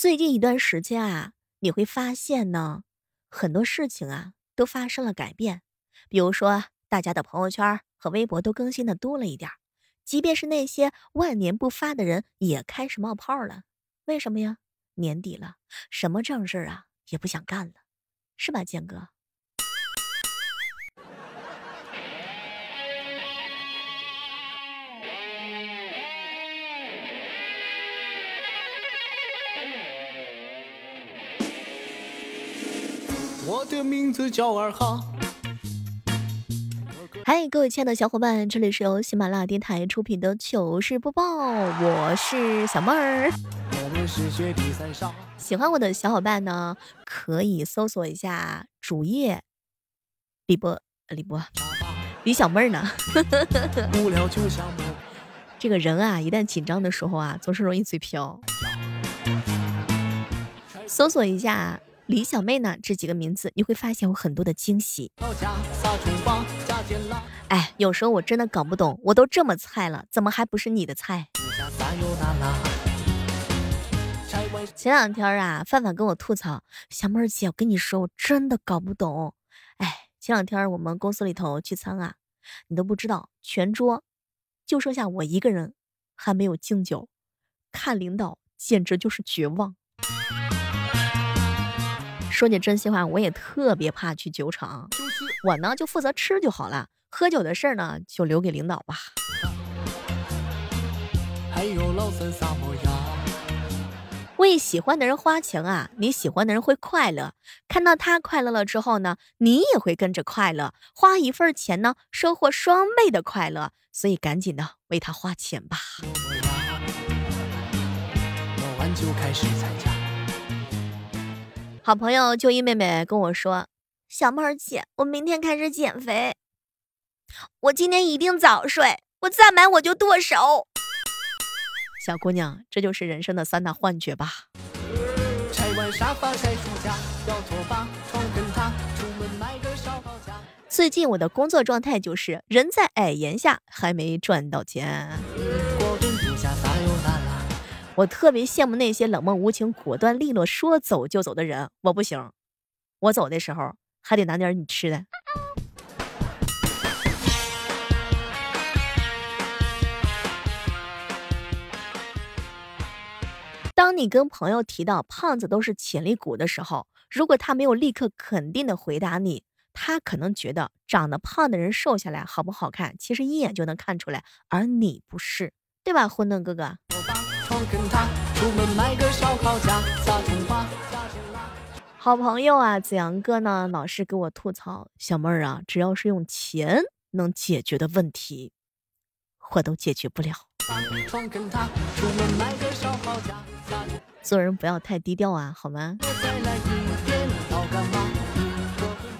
最近一段时间啊，你会发现呢，很多事情啊都发生了改变。比如说，大家的朋友圈和微博都更新的多了一点即便是那些万年不发的人，也开始冒泡了。为什么呀？年底了，什么正事啊也不想干了，是吧，建哥？我的名字叫二哈。嗨，各位亲爱的小伙伴，这里是由喜马拉雅电台出品的糗事播报，我是小妹儿。喜欢我的小伙伴呢，可以搜索一下主页李波，李波，李小妹儿呢。这个人啊，一旦紧张的时候啊，总是容易嘴瓢。搜索一下。李小妹呢？这几个名字你会发现有很多的惊喜。哎，有时候我真的搞不懂，我都这么菜了，怎么还不是你的菜？前两天啊，范范跟我吐槽，小妹儿姐，我跟你说，我真的搞不懂。哎，前两天我们公司里头聚餐啊，你都不知道，全桌就剩下我一个人还没有敬酒，看领导简直就是绝望。说句真心话，我也特别怕去酒厂。我呢就负责吃就好了，喝酒的事儿呢就留给领导吧。为喜欢的人花钱啊，你喜欢的人会快乐，看到他快乐了之后呢，你也会跟着快乐。花一份钱呢，收获双倍的快乐，所以赶紧的为他花钱吧。好朋友就一妹妹跟我说：“小妹儿姐，我明天开始减肥，我今天一定早睡，我再买我就剁手。”小姑娘，这就是人生的三大幻觉吧。最近我的工作状态就是人在矮檐下，还没赚到钱。我特别羡慕那些冷漠无情、果断利落、说走就走的人。我不行，我走的时候还得拿点你吃的。当你跟朋友提到胖子都是潜力股的时候，如果他没有立刻肯定的回答你，他可能觉得长得胖的人瘦下来好不好看，其实一眼就能看出来，而你不是，对吧，混沌哥哥？好朋友啊，子阳哥呢，老是给我吐槽，小妹儿啊，只要是用钱能解决的问题，我都解决不了。做人不要太低调啊，好吗？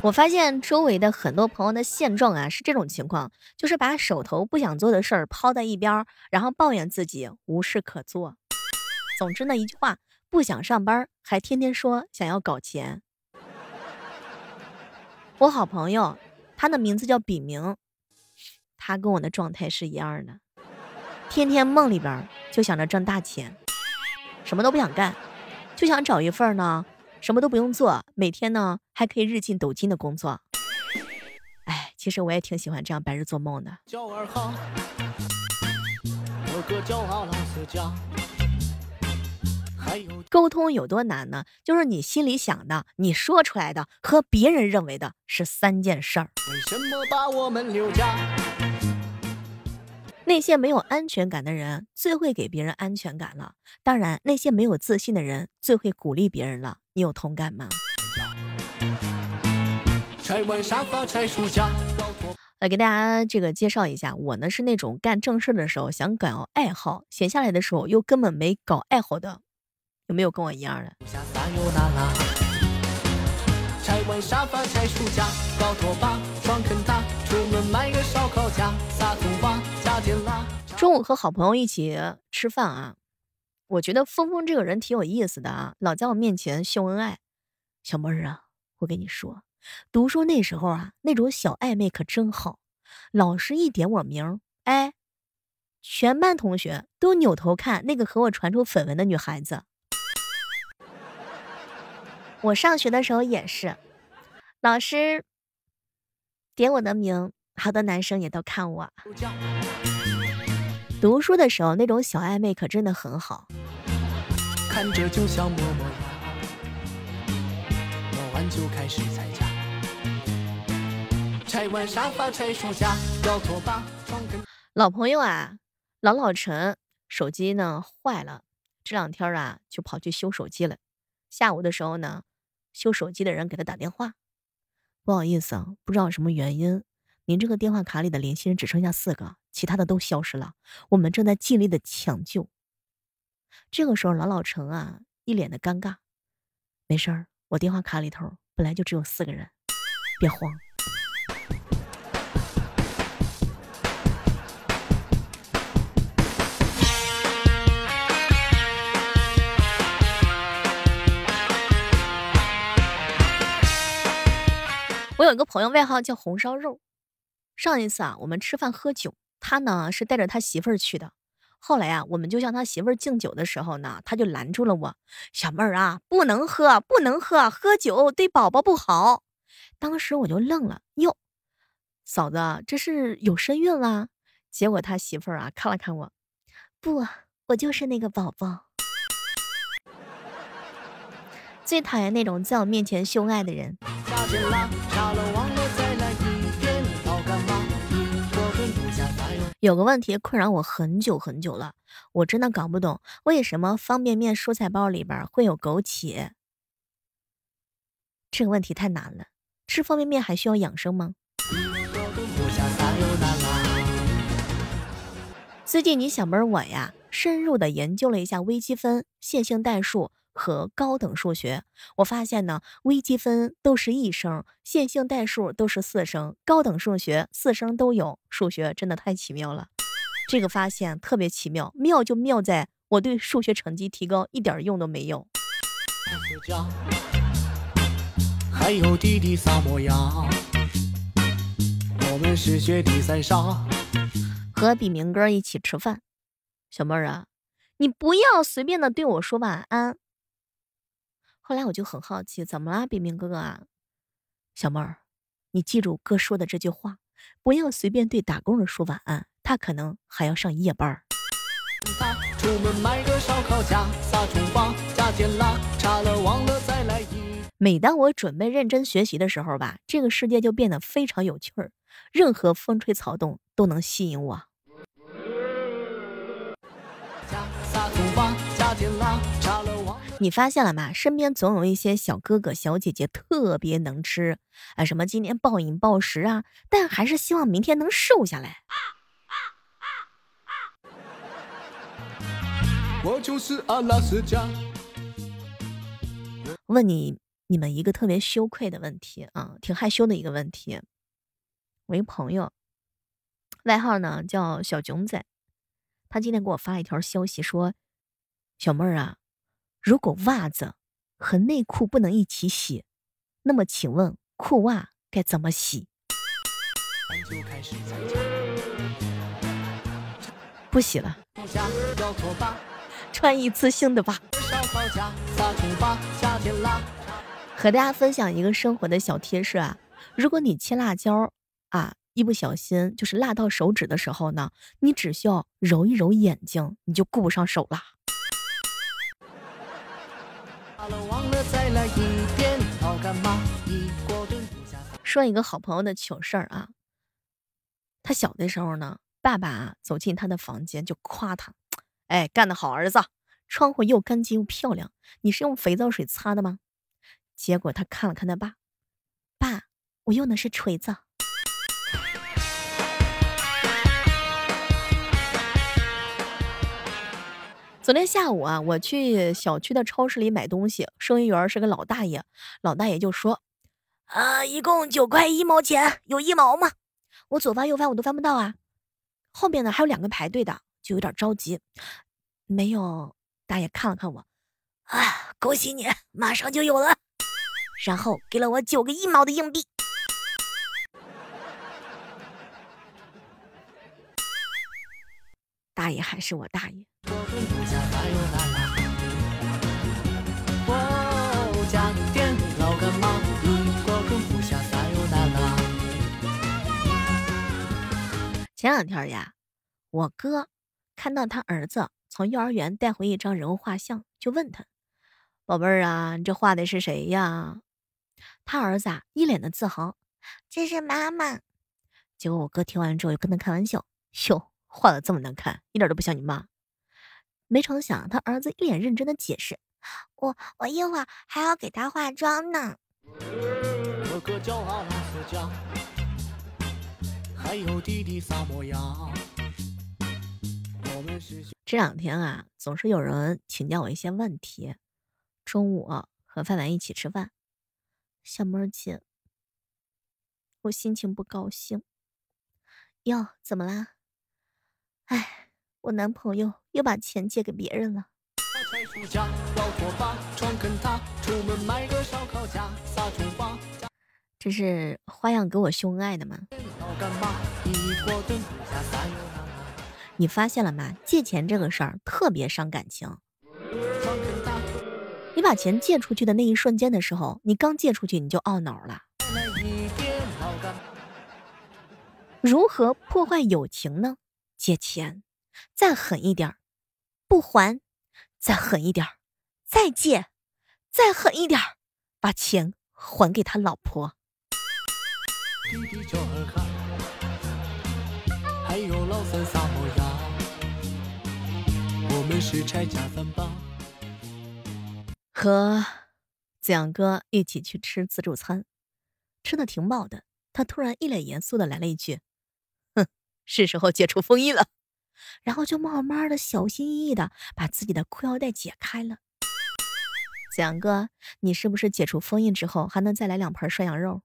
我发现周围的很多朋友的现状啊，是这种情况，就是把手头不想做的事儿抛在一边，然后抱怨自己无事可做。总之呢，一句话，不想上班，还天天说想要搞钱。我好朋友，他的名字叫笔名，他跟我的状态是一样的，天天梦里边就想着挣大钱，什么都不想干，就想找一份呢。什么都不用做，每天呢还可以日进斗金的工作。哎，其实我也挺喜欢这样白日做梦的。沟通有多难呢？就是你心里想的，你说出来的和别人认为的是三件事儿。为什么把我们留下？那些没有安全感的人，最会给别人安全感了。当然，那些没有自信的人，最会鼓励别人了。你有同感吗？来给大家这个介绍一下，我呢是那种干正事的时候想搞爱好，闲下来的时候又根本没搞爱好的。有没有跟我一样的？拆完沙发拆书架，搞拖把，床很大，出门买个烧烤架，撒葱花，加点辣。中午和好朋友一起吃饭啊，我觉得峰峰这个人挺有意思的啊，老在我面前秀恩爱。小妹儿啊，我跟你说，读书那时候啊，那种小暧昧可真好。老师一点我名，哎，全班同学都扭头看那个和我传出绯闻的女孩子。我上学的时候也是，老师点我的名，好多男生也都看我。读书的时候那种小暧昧可真的很好。看着就像默默摸完就开始拆家，拆完沙发拆书架，要拖把床跟。老朋友啊，老老陈手机呢坏了，这两天啊就跑去修手机了。下午的时候呢，修手机的人给他打电话，不好意思啊，不知道什么原因，您这个电话卡里的联系人只剩下四个。其他的都消失了，我们正在尽力的抢救。这个时候，老老陈啊，一脸的尴尬。没事儿，我电话卡里头本来就只有四个人，别慌。有个朋友，外号叫红烧肉。上一次啊，我们吃饭喝酒。他呢是带着他媳妇儿去的，后来啊，我们就向他媳妇儿敬酒的时候呢，他就拦住了我，小妹儿啊，不能喝，不能喝，喝酒对宝宝不好。当时我就愣了，哟，嫂子这是有身孕了？结果他媳妇儿啊看了看我，不，我就是那个宝宝。最讨厌那种在我面前秀爱的人。有个问题困扰我很久很久了，我真的搞不懂为什么方便面蔬菜包里边会有枸杞。这个问题太难了，吃方便面还需要养生吗？最近你小妹我呀，深入的研究了一下微积分、线性代数。和高等数学，我发现呢，微积分都是一声，线性代数都是四声，高等数学四声都有。数学真的太奇妙了，这个发现特别奇妙，妙就妙在我对数学成绩提高一点用都没有。还有弟弟萨摩亚，我们是雪地三沙。和比明哥一起吃饭，小妹儿啊，你不要随便的对我说晚安。后来我就很好奇，怎么啦，冰冰哥哥啊？小妹儿，你记住哥说的这句话，不要随便对打工人说晚安，他可能还要上夜班。每当我准备认真学习的时候吧，这个世界就变得非常有趣儿，任何风吹草动都能吸引我。你发现了吗？身边总有一些小哥哥小姐姐特别能吃，啊，什么今天暴饮暴食啊，但还是希望明天能瘦下来。我就是阿拉斯加。问你你们一个特别羞愧的问题啊，挺害羞的一个问题。我一朋友，外号呢叫小囧仔，他今天给我发一条消息说：“小妹儿啊。”如果袜子和内裤不能一起洗，那么请问裤袜该怎么洗？不洗了，穿一次性的吧。和大家分享一个生活的小贴士啊，如果你切辣椒啊，一不小心就是辣到手指的时候呢，你只需要揉一揉眼睛，你就顾不上手了。再来一遍，好干嘛说一个好朋友的糗事儿啊，他小的时候呢，爸爸走进他的房间就夸他，哎，干得好，儿子，窗户又干净又漂亮，你是用肥皂水擦的吗？结果他看了看他爸，爸，我用的是锤子。昨天下午啊，我去小区的超市里买东西，收银员是个老大爷，老大爷就说：“啊，一共九块一毛钱，有一毛吗？”我左翻右翻我都翻不到啊，后面呢还有两个排队的，就有点着急。没有，大爷看了看我，啊，恭喜你，马上就有了，然后给了我九个一毛的硬币。大爷还是我大爷。前两天呀，我哥看到他儿子从幼儿园带回一张人物画像，就问他：“宝贝儿啊，你这画的是谁呀？”他儿子啊一脸的自豪：“这是妈妈。”结果我哥听完之后就跟他开玩笑：“哟，画的这么难看，一点都不像你妈。”没成想他儿子一脸认真的解释：“我我一会儿还要给他化妆呢。”还有弟弟撒模样。这两天啊，总是有人请教我一些问题。中午和范范一起吃饭，小妹儿姐，我心情不高兴。哟，怎么啦？哎，我男朋友又把钱借给别人了。这是花样给我秀恩爱的吗？你发现了吗？借钱这个事儿特别伤感情。你把钱借出去的那一瞬间的时候，你刚借出去你就懊恼了。如何破坏友情呢？借钱，再狠一点不还，再狠一点再借，再狠一点把钱还给他老婆。我们是拆家饭吧。和子阳哥一起去吃自助餐，吃的挺饱的。他突然一脸严肃的来了一句：“哼，是时候解除封印了。”然后就慢慢的、小心翼翼的把自己的裤腰带解开了。子阳哥，你是不是解除封印之后还能再来两盘涮羊肉？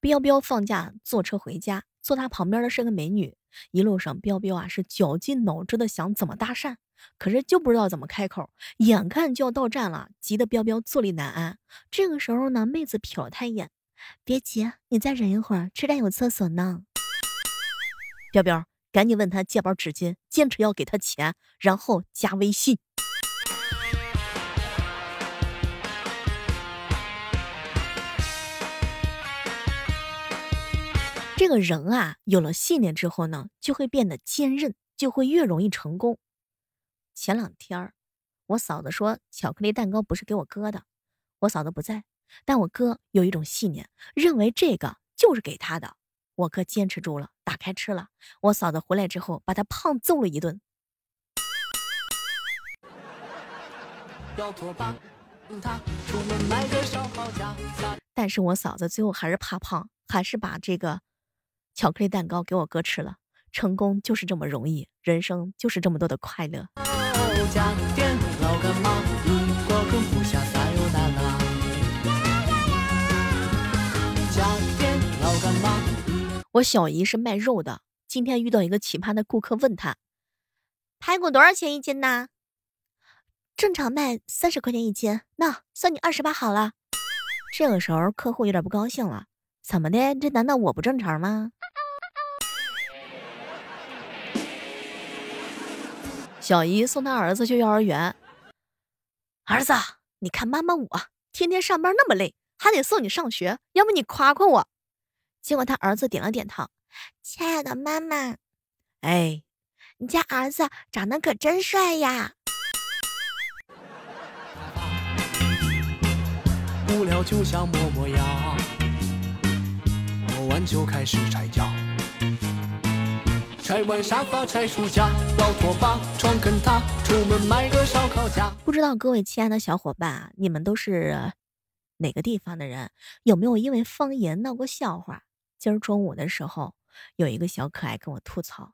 彪彪放假坐车回家，坐他旁边的是个美女。一路上，彪彪啊是绞尽脑汁的想怎么搭讪，可是就不知道怎么开口。眼看就要到站了，急得彪彪坐立难安。这个时候呢，妹子瞟了他一眼：“别急，你再忍一会儿，车站有厕所呢。”彪彪。赶紧问他借包纸巾，坚持要给他钱，然后加微信。这个人啊，有了信念之后呢，就会变得坚韧，就会越容易成功。前两天我嫂子说巧克力蛋糕不是给我哥的，我嫂子不在，但我哥有一种信念，认为这个就是给他的。我哥坚持住了，打开吃了。我嫂子回来之后，把他胖揍了一顿。但是我嫂子最后还是怕胖，还是把这个巧克力蛋糕给我哥吃了。成功就是这么容易，人生就是这么多的快乐。我小姨是卖肉的，今天遇到一个奇葩的顾客，问他排骨多少钱一斤呢？正常卖三十块钱一斤，那算你二十八好了。这个时候客户有点不高兴了，怎么的？这难道我不正常吗？小姨送他儿子去幼儿园，儿子，你看妈妈我天天上班那么累，还得送你上学，要不你夸夸我？结果他儿子点了点头，亲爱的妈妈，哎，你家儿子长得可真帅呀！无聊就想摸摸呀，完就开始拆家，拆完沙发拆书架，老拖把床跟榻，出门买个烧烤架。不知道各位亲爱的小伙伴，你们都是哪个地方的人？有没有因为方言闹过笑话？今儿中午的时候，有一个小可爱跟我吐槽：“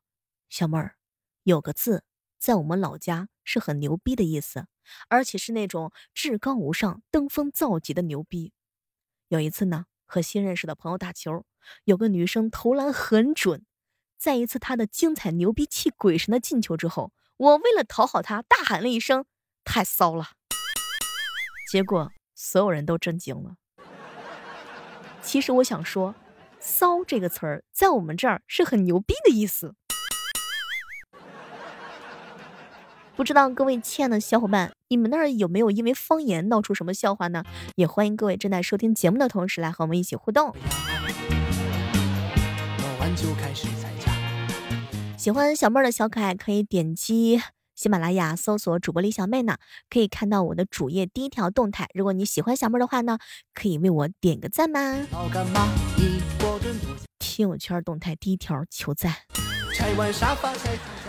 小妹儿，有个字在我们老家是很牛逼的意思，而且是那种至高无上、登峰造极的牛逼。”有一次呢，和新认识的朋友打球，有个女生投篮很准，在一次她的精彩牛逼气鬼神的进球之后，我为了讨好她，大喊了一声：“太骚了！”结果所有人都震惊了。其实我想说。骚这个词儿在我们这儿是很牛逼的意思。不知道各位亲爱的小伙伴，你们那儿有没有因为方言闹出什么笑话呢？也欢迎各位正在收听节目的同时来和我们一起互动。喜欢小妹儿的小可爱可以点击喜马拉雅搜索主播李小妹呢，可以看到我的主页第一条动态。如果你喜欢小妹儿的话呢，可以为我点个赞吗？听友圈动态第一条求赞。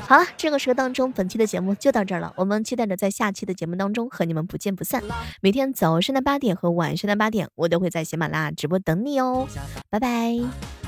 好了，这个时刻当中，本期的节目就到这儿了。我们期待着在下期的节目当中和你们不见不散。每天早上的八点和晚上的八点，我都会在喜马拉雅直播等你哦。拜拜。